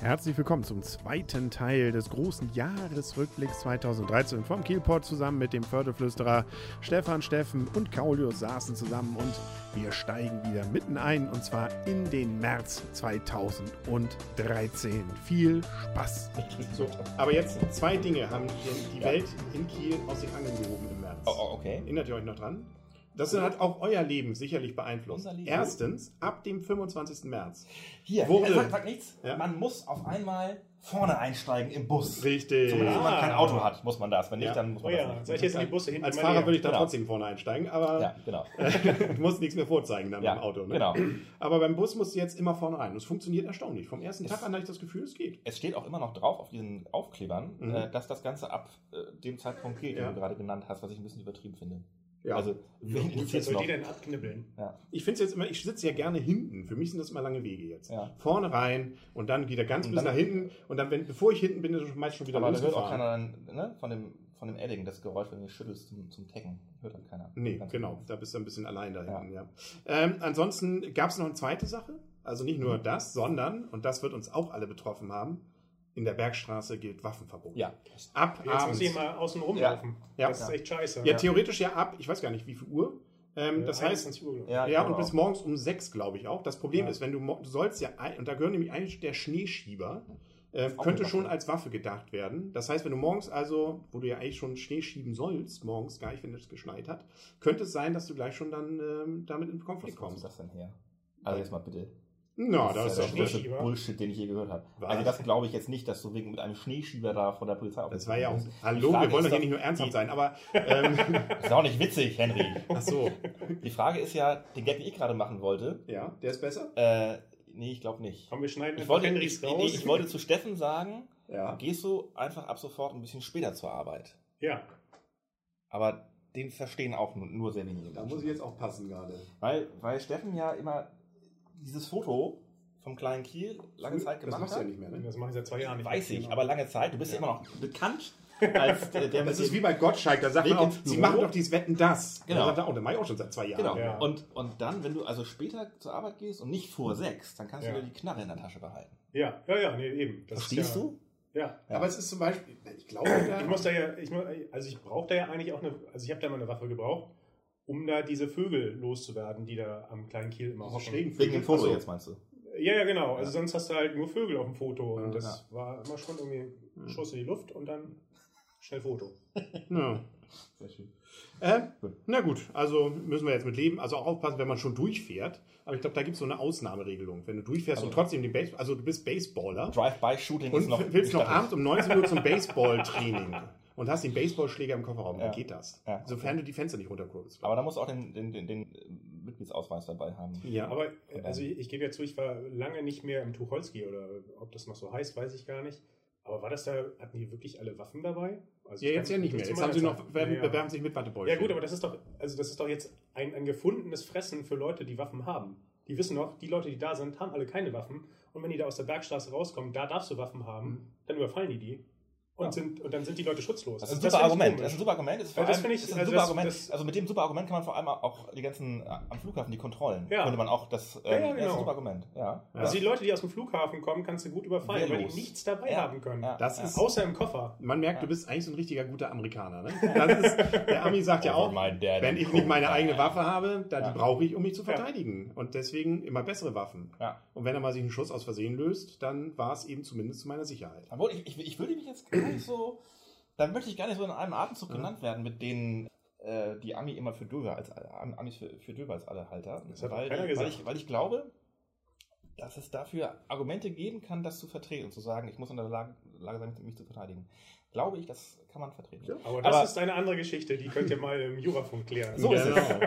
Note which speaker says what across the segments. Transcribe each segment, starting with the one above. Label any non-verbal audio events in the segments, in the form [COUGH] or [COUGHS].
Speaker 1: Herzlich willkommen zum zweiten Teil des großen Jahresrückblicks 2013 vom Kielport zusammen mit dem Förderflüsterer Stefan Steffen und Kaulius saßen zusammen und wir steigen wieder mitten ein und zwar in den März 2013. Viel Spaß! So, aber jetzt zwei Dinge haben die, die
Speaker 2: Ja.
Speaker 1: Welt in Kiel aus den Angeln gehoben im März.
Speaker 2: Oh, oh, okay.
Speaker 1: Erinnert ihr euch noch dran? Das hat auch euer Leben sicherlich beeinflusst.
Speaker 2: Unser Leben?
Speaker 1: Erstens, ab dem 25. März.
Speaker 2: Hier,
Speaker 1: Wurde-
Speaker 2: äh, sag, sag nichts.
Speaker 1: Ja.
Speaker 2: Man muss auf einmal vorne einsteigen im Bus.
Speaker 1: Richtig.
Speaker 2: Zumindest wenn man
Speaker 3: Ah.
Speaker 2: kein Auto hat, muss man das. Wenn nicht,
Speaker 1: Ja.
Speaker 2: dann muss
Speaker 3: Oh
Speaker 2: man
Speaker 3: ja,
Speaker 2: das
Speaker 3: soll ich
Speaker 2: nicht.
Speaker 3: jetzt in die Busse hinten
Speaker 1: Als Fahrer würde ich da
Speaker 2: Genau.
Speaker 1: trotzdem vorne einsteigen, aber
Speaker 2: Ja, genau. [LAUGHS]
Speaker 1: du musst nichts mehr vorzeigen dann
Speaker 2: Ja,
Speaker 1: im Auto. Ne?
Speaker 2: genau.
Speaker 1: Aber beim Bus musst du jetzt immer vorne rein. Und es funktioniert erstaunlich. Vom ersten
Speaker 2: Es-
Speaker 1: Tag an hatte ich das Gefühl, es geht.
Speaker 2: Es steht auch immer noch drauf auf diesen Aufklebern,
Speaker 1: Mhm.
Speaker 2: äh, dass das Ganze ab äh, dem Zeitpunkt gilt,
Speaker 1: Ja.
Speaker 2: den du gerade genannt hast, was ich ein bisschen übertrieben finde.
Speaker 1: Ja.
Speaker 2: Also, wen interessiert
Speaker 3: was soll
Speaker 2: noch?
Speaker 3: die denn abknibbeln?
Speaker 2: Ja.
Speaker 1: ich finde es jetzt immer, ich sitze ja gerne hinten. Für mich sind das immer lange Wege jetzt.
Speaker 2: Ja.
Speaker 1: Vorne rein und dann wieder ganz
Speaker 2: Und
Speaker 1: bis nach hinten. Und dann, wenn, bevor ich hinten bin, ist meist schon wieder
Speaker 2: Aber da hört auch keiner dann, ne, von dem, von dem Edding, das Geräusch, wenn du schüttelst zum, zum Tecken. Hört dann keiner.
Speaker 1: Nee,
Speaker 2: Ganz
Speaker 1: genau. Da bist du ein bisschen allein da
Speaker 2: Ja.
Speaker 1: hinten, ja. Ähm, ansonsten gab es noch eine zweite Sache. Also nicht
Speaker 2: Mhm.
Speaker 1: nur das, sondern, und das wird uns auch alle betroffen haben, in der Bergstraße gilt Waffenverbot.
Speaker 2: Ja.
Speaker 1: Ab
Speaker 3: Jetzt muss
Speaker 1: abends.
Speaker 3: ich mal außen rumlaufen.
Speaker 1: Ja.
Speaker 3: Das ist echt scheiße.
Speaker 1: Ja, theoretisch ja ab, ich weiß gar nicht, wie viel Uhr. Ähm,
Speaker 3: Äh,
Speaker 1: das heißt,
Speaker 3: 21 Uhr.
Speaker 2: Ja,
Speaker 1: ja, und
Speaker 2: glaube
Speaker 1: bis morgens um sechs, glaube ich auch. Das Problem
Speaker 2: Ja.
Speaker 1: ist, wenn du, du sollst ja, und da gehört nämlich eigentlich der Schneeschieber, äh, könnte schon als Waffe gedacht werden. Das heißt, wenn du morgens also, wo du ja eigentlich schon Schnee schieben sollst, morgens gar nicht, wenn es geschneit hat, könnte es sein, dass du gleich schon dann ähm, damit in
Speaker 2: Was
Speaker 1: Konflikt
Speaker 2: kommt
Speaker 1: kommst.
Speaker 2: das denn her? Also jetzt mal bitte.
Speaker 1: Na, das,
Speaker 2: das
Speaker 1: ist
Speaker 2: der größte. Bullshit, den ich je gehört habe.
Speaker 1: Was?
Speaker 2: Also das glaube ich jetzt nicht, dass du wegen mit einem Schneeschieber da von der Polizei auf
Speaker 1: Das war ja auch. Hallo, wir wollen doch hier nicht nur ernsthaft sein, aber. [LAUGHS] Ähm,
Speaker 2: Das ist auch nicht witzig, Henry.
Speaker 1: ach so.
Speaker 2: Die Frage ist ja, den Gag, den ich gerade machen wollte,
Speaker 1: Ja, der ist besser?
Speaker 2: äh, nee, ich glaube nicht.
Speaker 3: Komm, wir schneiden
Speaker 2: Ich wollte,
Speaker 3: Henrys
Speaker 2: ich,
Speaker 3: raus.
Speaker 2: nee, ich wollte zu Steffen sagen,
Speaker 1: Ja.
Speaker 2: gehst du einfach ab sofort ein bisschen später zur Arbeit.
Speaker 3: ja.
Speaker 2: Aber den verstehen auch nur, nur sehr wenige
Speaker 1: Da
Speaker 2: Menschen.
Speaker 1: muss ich jetzt auch passen gerade.
Speaker 2: Weil, weil Steffen ja immer dieses Foto vom kleinen Kiel lange Zeit
Speaker 1: Das
Speaker 2: gemacht
Speaker 1: machst du ja nicht mehr, ne?
Speaker 3: Das mache ich seit zwei Jahren nicht.
Speaker 2: Weiß ich,
Speaker 3: Genau.
Speaker 2: aber lange Zeit. Du bist ja, immer noch bekannt [LAUGHS] als der, der
Speaker 1: Das ist wie bei Gottschalk, da sagt
Speaker 2: Weg
Speaker 1: man auch, sie machen doch dieses Wetten das.
Speaker 2: Genau.
Speaker 1: Da sagt er, oh, das mache ich auch schon seit zwei Jahren.
Speaker 2: Genau.
Speaker 3: Ja.
Speaker 2: Und, und dann, wenn du also später zur Arbeit gehst und nicht vor sechs, dann kannst
Speaker 3: Ja.
Speaker 2: du dir die Knarre in der Tasche behalten.
Speaker 3: Ja, ja, ja, nee, eben. Das
Speaker 2: Verstehst du?
Speaker 3: Ja.
Speaker 1: Aber es ist zum Beispiel, ich glaube, da, [COUGHS]
Speaker 3: Ich muss da ja, ich, also ich brauche da ja eigentlich auch eine, also ich habe da mal eine Waffe gebraucht, um da diese Vögel loszuwerden, die da am kleinen Kiel immer hocken.
Speaker 1: schrägen
Speaker 2: Wegen dem Foto
Speaker 1: Achso.
Speaker 2: jetzt meinst du?
Speaker 3: Ja, ja, genau. Also
Speaker 2: Ja.
Speaker 3: sonst hast du halt nur Vögel auf dem Foto
Speaker 1: Ja,
Speaker 3: und das war immer schon irgendwie ein Schuss in die Luft und dann schnell Foto. [LAUGHS]
Speaker 1: Ja.
Speaker 2: Sehr schön.
Speaker 1: Äh, na gut, also müssen wir jetzt mit leben. Also auch aufpassen, wenn man schon durchfährt. Aber ich glaube, da gibt es so eine Ausnahmeregelung. Wenn du durchfährst
Speaker 2: Also-
Speaker 1: und trotzdem den Base, also du bist Baseballer
Speaker 2: Drive-by-Shooting ist
Speaker 1: und
Speaker 2: noch
Speaker 1: willst noch abends um 19 Uhr zum Baseballtraining [LAUGHS] und hast den Baseballschläger im Kofferraum,
Speaker 2: Ja.
Speaker 1: dann geht das.
Speaker 2: Ja.
Speaker 1: Sofern du die Fenster nicht runterkurbelst.
Speaker 2: Aber da musst du auch den, den, den, den Mitgliedsausweis dabei haben.
Speaker 1: ja,
Speaker 3: Aber äh, also ich, ich gebe ja zu, ich war lange nicht mehr im Tucholsky oder ob das noch so heißt, weiß ich gar nicht. Aber war das da, hatten die wirklich alle Waffen dabei? Also
Speaker 1: ja, jetzt ja nicht mehr. Jetzt haben sie noch, bewerben,
Speaker 3: Ja, ja.
Speaker 1: bewerben sich mit Wattebäuschen.
Speaker 3: Ja gut, aber das ist doch, also das ist doch jetzt ein, ein gefundenes Fressen für Leute, die Waffen haben. Die wissen doch, die Leute, die da sind, haben alle keine Waffen. Und wenn die da aus der Bergstraße rauskommen, da darfst du Waffen haben, dann überfallen die die. Und,
Speaker 2: Ja.
Speaker 3: sind, und dann sind die Leute schutzlos.
Speaker 2: Das ist ein
Speaker 3: Also
Speaker 2: super
Speaker 3: ich
Speaker 2: Argument. Das ist ein super Argument. Das ist,
Speaker 3: das
Speaker 2: allem-
Speaker 3: finde ich-
Speaker 2: das ist ein
Speaker 3: also
Speaker 2: super
Speaker 3: das-
Speaker 2: Argument.
Speaker 3: das-
Speaker 2: also mit dem super Argument kann man vor allem auch die ganzen äh, am Flughafen die Kontrollen.
Speaker 3: Ja.
Speaker 2: Könnte man auch das.
Speaker 3: Ja, ja,
Speaker 2: das ist ein
Speaker 3: genau.
Speaker 2: super Argument. Ja.
Speaker 1: Ja.
Speaker 3: Also die Leute, die aus dem Flughafen kommen, kannst du gut überfallen, weil
Speaker 2: Wehrlos.
Speaker 3: die nichts dabei
Speaker 2: Ja.
Speaker 3: haben können.
Speaker 2: Ja.
Speaker 1: Das
Speaker 2: ja.
Speaker 1: ist-
Speaker 3: Außer im Koffer.
Speaker 1: Man merkt,
Speaker 2: Ja.
Speaker 1: du bist eigentlich so ein richtiger guter Amerikaner. Ne? Das ist, der Ami sagt ja
Speaker 2: Over
Speaker 1: auch, wenn ich nicht meine eigene Waffe habe, da
Speaker 2: Ja.
Speaker 1: die brauche ich, um mich zu
Speaker 3: Ja.
Speaker 1: verteidigen. Und deswegen immer bessere Waffen.
Speaker 2: Ja.
Speaker 1: Und wenn er mal sich einen Schuss aus Versehen löst, dann war es eben zumindest zu meiner Sicherheit.
Speaker 2: Obwohl, ich, ich, ich würde mich jetzt nicht so. Dann möchte ich gar nicht so in einem Atemzug genannt werden mit denen. äh, Die Ami immer für Döver als Am- Amis für, für Döver als alle Halter.
Speaker 3: Das hat
Speaker 2: weil, weil, ich, weil ich glaube, dass es dafür Argumente geben kann, das zu vertreten und zu sagen, ich muss in der Lage, Lage sein, mich zu verteidigen. Glaube ich, das kann man vertreten.
Speaker 1: Ja.
Speaker 3: Aber das
Speaker 2: Aber-
Speaker 3: ist eine andere Geschichte, die könnt ihr mal im Jurafunk klären.
Speaker 2: So.
Speaker 1: Genau.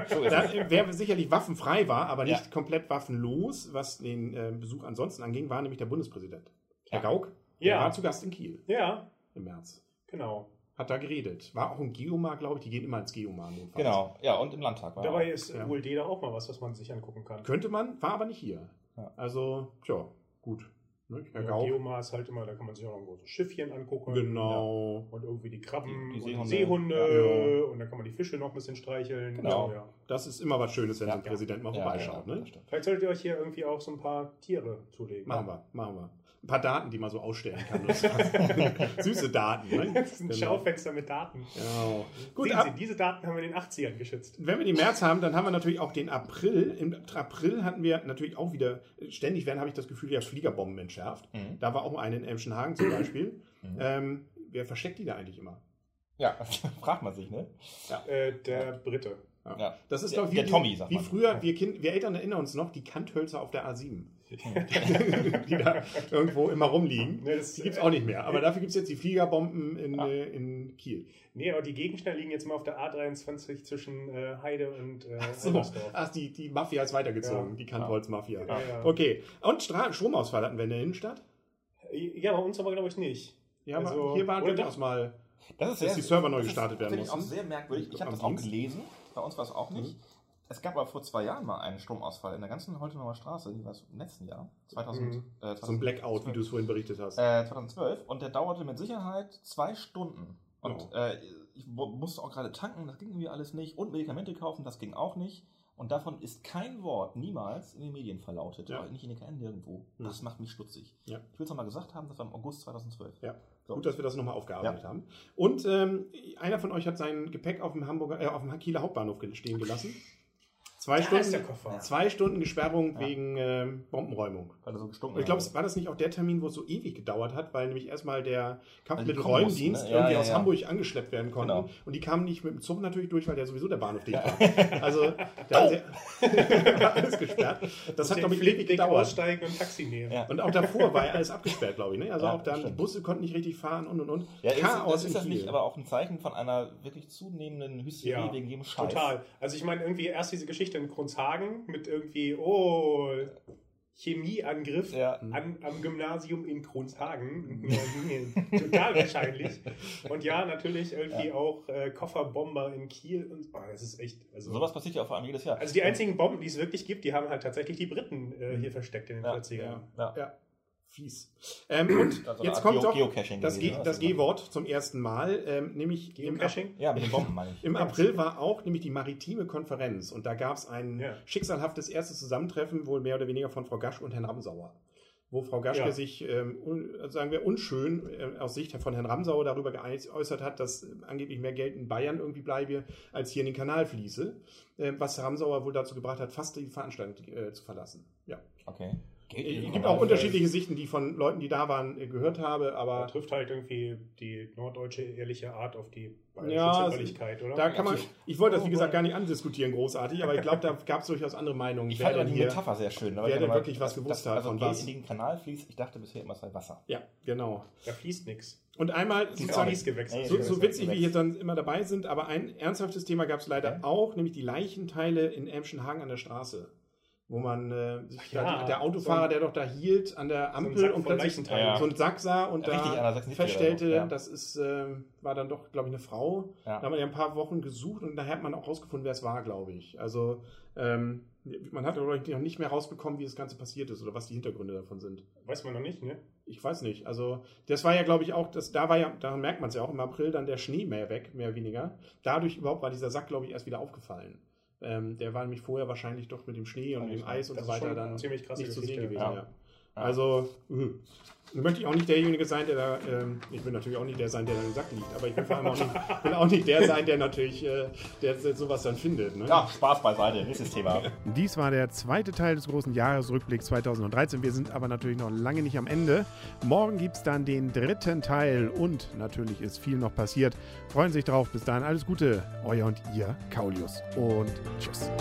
Speaker 2: So ist
Speaker 1: Da,
Speaker 2: es.
Speaker 1: wer sicherlich waffenfrei war, aber nicht
Speaker 2: Ja.
Speaker 1: komplett waffenlos, was den äh, Besuch ansonsten anging, war nämlich der Bundespräsident. Herr
Speaker 2: Ja.
Speaker 1: Gauck, der
Speaker 3: Ja.
Speaker 1: war zu Gast in Kiel
Speaker 3: Ja,
Speaker 1: im März.
Speaker 3: genau.
Speaker 1: Hat da geredet. War auch im Geomar, glaube ich. Die gehen immer ins Geomar.
Speaker 2: Genau, ja, und im Landtag war
Speaker 3: Dabei
Speaker 2: er
Speaker 3: ist
Speaker 1: Ja.
Speaker 3: ULD da auch mal was, was man sich angucken kann.
Speaker 1: Könnte man, war aber nicht hier.
Speaker 2: Ja.
Speaker 1: Also, tja, gut. Ne? Herr
Speaker 3: Ja. Geomar ist halt immer, da kann man sich auch noch ein großes Schiffchen angucken.
Speaker 1: Genau.
Speaker 3: Und irgendwie die Krabben
Speaker 2: Die- die
Speaker 3: und
Speaker 2: Seehunde.
Speaker 3: die Seehunde.
Speaker 1: Ja.
Speaker 3: Und dann kann man die Fische noch ein bisschen streicheln.
Speaker 2: Genau.
Speaker 3: Ja,
Speaker 1: Das ist immer was Schönes, wenn
Speaker 2: Ja,
Speaker 1: ein Präsident mal
Speaker 2: Ja,
Speaker 1: vorbeischaut.
Speaker 2: ja,
Speaker 1: ne?
Speaker 3: Vielleicht solltet ihr euch hier irgendwie auch so ein paar Tiere zulegen.
Speaker 1: Machen wir, machen wir. Ein paar Daten, die man so ausstellen kann. [LAUGHS] [LAUGHS] Süße Daten. Ne?
Speaker 3: Das ist ein
Speaker 1: Genau.
Speaker 3: Schaufenster mit Daten.
Speaker 1: Genau. Gut,
Speaker 3: Sehen Sie, diese Daten haben wir in den 80ern geschützt.
Speaker 1: wenn wir den März haben, dann haben wir natürlich auch den April. Im April hatten wir natürlich auch wieder, ständig werden, habe ich das Gefühl, ja Fliegerbomben entschärft.
Speaker 2: Mhm.
Speaker 1: Da war auch eine in Emschenhagen zum Beispiel. Ähm, wer versteckt die da eigentlich immer?
Speaker 2: Ja, [LAUGHS] fragt man sich, ne?
Speaker 3: Äh, der Brite.
Speaker 1: Ja.
Speaker 2: Ja.
Speaker 1: Das ist
Speaker 2: Der-
Speaker 1: doch wie,
Speaker 2: der Tommy, sagt
Speaker 1: wie
Speaker 2: man.
Speaker 1: früher, wir, kind, wir Eltern erinnern uns noch, die Kanthölzer auf der A7. [LAUGHS] die da irgendwo immer rumliegen.
Speaker 3: Ne, das-
Speaker 1: Die gibt es auch nicht mehr. Aber dafür gibt es jetzt die Fliegerbomben in, äh, in Kiel.
Speaker 3: Nee, aber die Gegenstände liegen jetzt mal auf der A23 zwischen äh, Heide und äh,
Speaker 1: So,
Speaker 3: Ellersdorf.
Speaker 1: ach, die, die Mafia ist weitergezogen,
Speaker 3: Ja.
Speaker 1: die Kantholz-Mafia.
Speaker 3: Ja, ja.
Speaker 1: Okay, und Stra Stromausfall hatten wir in der Innenstadt?
Speaker 3: Ja, bei uns aber glaube ich nicht.
Speaker 1: Ja, aber
Speaker 3: Also-
Speaker 1: hier war durchaus
Speaker 3: doch-
Speaker 1: mal.
Speaker 2: Das ist
Speaker 1: Dass die Server neu gestartet werden
Speaker 2: Das ist auch
Speaker 1: mussten.
Speaker 2: sehr merkwürdig. Ich habe das auch gelesen. Bei uns war es auch nicht. Es gab aber vor zwei Jahren mal einen Stromausfall in der ganzen Holtenauer Straße. Wie war es im letzten Jahr? 2000,
Speaker 3: Mhm.
Speaker 2: äh,
Speaker 1: So ein Blackout, wie du es vorhin berichtet hast.
Speaker 2: Äh, 2012 und der dauerte mit Sicherheit zwei Stunden. Und
Speaker 1: Oh.
Speaker 2: äh, ich mu- musste auch gerade tanken, das ging irgendwie alles nicht. Und Medikamente kaufen, das ging auch nicht. Und davon ist kein Wort niemals in den Medien verlautet.
Speaker 1: Ja.
Speaker 2: Nicht in den KN nirgendwo.
Speaker 1: Hm.
Speaker 2: Das macht mich stutzig.
Speaker 1: Ja.
Speaker 2: Ich will es nochmal gesagt haben, das war im August 2012.
Speaker 1: Ja.
Speaker 2: So.
Speaker 1: Gut, dass wir das nochmal aufgearbeitet
Speaker 2: Ja.
Speaker 1: haben. Und ähm, einer von euch hat sein Gepäck auf dem Hamburger, äh, auf dem Kieler Hauptbahnhof stehen gelassen. [LAUGHS] Zwei
Speaker 3: Da
Speaker 1: Stunden,
Speaker 3: ist der Koffer.
Speaker 1: zwei Stunden Gesperrung
Speaker 2: Ja.
Speaker 1: wegen ähm, Bombenräumung.
Speaker 2: Weil er so gestunken
Speaker 1: ich glaube,
Speaker 2: hat.
Speaker 1: es war das nicht auch der Termin, wo es so ewig gedauert hat, weil nämlich erstmal der Kampf
Speaker 2: Also ne? Ja,
Speaker 1: irgendwie
Speaker 2: ja,
Speaker 1: aus
Speaker 2: ja.
Speaker 1: Hamburg angeschleppt werden konnten.
Speaker 2: Genau.
Speaker 1: Und die kamen nicht mit dem Zug natürlich durch, weil ja sowieso der Bahnhof dicht [LAUGHS] war. Also da war [LAUGHS] alles gesperrt. Das hat, glaube ich, ewig gedauert.
Speaker 3: aussteigen und Taxi nehmen.
Speaker 2: Ja.
Speaker 1: Und auch davor war ja alles abgesperrt, glaube ich. Ne? Also
Speaker 2: Ja,
Speaker 1: auch dann. Busse konnten nicht richtig fahren und und und.
Speaker 2: Ja, ist,
Speaker 1: Chaos
Speaker 2: ist,
Speaker 1: in
Speaker 2: das
Speaker 1: Kiel.
Speaker 2: nicht aber auch ein Zeichen von einer wirklich zunehmenden Hysterie
Speaker 3: Ja,
Speaker 2: wegen jedem Scheiß?
Speaker 3: Total. Also ich meine, irgendwie erst diese Geschichte in Kronshagen mit irgendwie, oh, Chemieangriff
Speaker 2: Ja.
Speaker 3: an, am Gymnasium in Kronshagen. Total wahrscheinlich. Und ja, natürlich irgendwie auch äh, Kofferbomber in Kiel. Und, oh, das ist echt. Also,
Speaker 2: Sowas passiert ja vor allem jedes Jahr.
Speaker 3: also die einzigen Bomben, die es wirklich gibt, die haben halt tatsächlich die Briten äh, hier versteckt in den
Speaker 2: Ja,
Speaker 3: 40ern.
Speaker 1: Ja,
Speaker 2: Ja.
Speaker 1: ja. Fies. Ähm, und
Speaker 2: Also
Speaker 1: jetzt kommt doch
Speaker 2: Geo- Geocaching
Speaker 1: das,
Speaker 2: gewesen,
Speaker 1: G-
Speaker 2: ne?
Speaker 1: das G-Wort zum ersten Mal, ähm, nämlich im?
Speaker 2: Ja, mit den Bomben meine ich. [LAUGHS]
Speaker 1: im April war auch nämlich die maritime Konferenz und da gab es ein
Speaker 3: Ja.
Speaker 1: schicksalhaftes erstes Zusammentreffen, wohl mehr oder weniger von Frau Gasch und Herrn Ramsauer. Wo Frau Gaschke
Speaker 3: Ja.
Speaker 1: sich, ähm, un, sagen wir, unschön äh, aus Sicht von Herrn Ramsauer darüber geäußert hat, dass äh, angeblich mehr Geld in Bayern irgendwie bleibe, als hier in den Kanal fließe. Äh, was Ramsauer wohl dazu gebracht hat, fast die Veranstaltung äh, zu verlassen. Ja.
Speaker 2: Okay.
Speaker 1: Es gibt auch unterschiedliche Sichten, die von Leuten, die da waren, äh, gehört habe,
Speaker 3: Da
Speaker 1: aber
Speaker 3: trifft halt irgendwie die norddeutsche ehrliche Art auf die bayerische
Speaker 1: Ja,
Speaker 3: Zimperlichkeit, oder?
Speaker 1: da kann man, ich wollte das wie gesagt gar nicht andiskutieren großartig, aber ich glaube, da gab es durchaus andere Meinungen.
Speaker 2: Ich fand die
Speaker 1: hier-
Speaker 2: Metapher sehr schön.
Speaker 1: wer denn wirklich was gewusst
Speaker 2: dass-
Speaker 1: hat
Speaker 2: also
Speaker 1: von was.
Speaker 2: in den Kanal fließt. Ich dachte bisher immer, es sei Wasser.
Speaker 1: Ja, genau.
Speaker 3: da fließt nichts.
Speaker 1: Und einmal, sozusagen, so, so witzig, wie hier dann immer dabei sind, aber ein ernsthaftes Thema gab es leider
Speaker 2: Okay.
Speaker 1: auch, nämlich die Leichenteile in Emschenhagen an der Straße. Wo man äh,
Speaker 3: ja,
Speaker 1: da, der Autofahrer,
Speaker 3: so
Speaker 1: der doch da hielt an der Ampel
Speaker 3: Sack
Speaker 1: und plötzlich.
Speaker 2: Ja.
Speaker 1: so ein Sack sah und
Speaker 2: der
Speaker 1: da
Speaker 2: 76
Speaker 1: feststellte,
Speaker 2: so, ja.
Speaker 1: das ist, äh, war dann doch, glaube ich, eine Frau.
Speaker 2: Ja.
Speaker 1: Da haben wir ja ein paar Wochen gesucht und daher hat man auch rausgefunden, wer es war, glaube ich. Also ähm, man hat, glaube ich, noch nicht mehr rausbekommen, wie das Ganze passiert ist oder was die Hintergründe davon sind.
Speaker 3: Weiß man noch nicht, ne?
Speaker 1: Ich weiß nicht. Also, das war ja, glaube ich, auch, das, da war ja, da merkt man es ja auch im April dann der Schnee mehr weg, mehr oder weniger. Dadurch überhaupt war dieser Sack, glaube ich, erst wieder aufgefallen. Ähm, der war nämlich vorher wahrscheinlich doch mit dem Schnee und dem Eis und so weiter dann
Speaker 3: ziemlich krasse
Speaker 1: nicht zu sehen gewesen.
Speaker 2: Ja.
Speaker 1: Ja.
Speaker 2: Ja.
Speaker 1: Also, mh. Nun möchte ich auch nicht derjenige sein, der da, ähm, ich will natürlich auch nicht der sein, der da im Sack liegt, aber ich will vor allem auch nicht, [LAUGHS] will auch nicht der sein, der natürlich, äh, der sowas dann findet. Ne?
Speaker 2: Ja, Spaß beiseite. Nächstes Thema.
Speaker 1: Dies war der zweite Teil des großen Jahresrückblicks 2013. Wir sind aber natürlich noch lange nicht am Ende. Morgen gibt es dann den dritten Teil und natürlich ist viel noch passiert. Freuen Sie sich drauf. Bis dahin alles Gute. Euer und ihr, Kaulius. Und tschüss.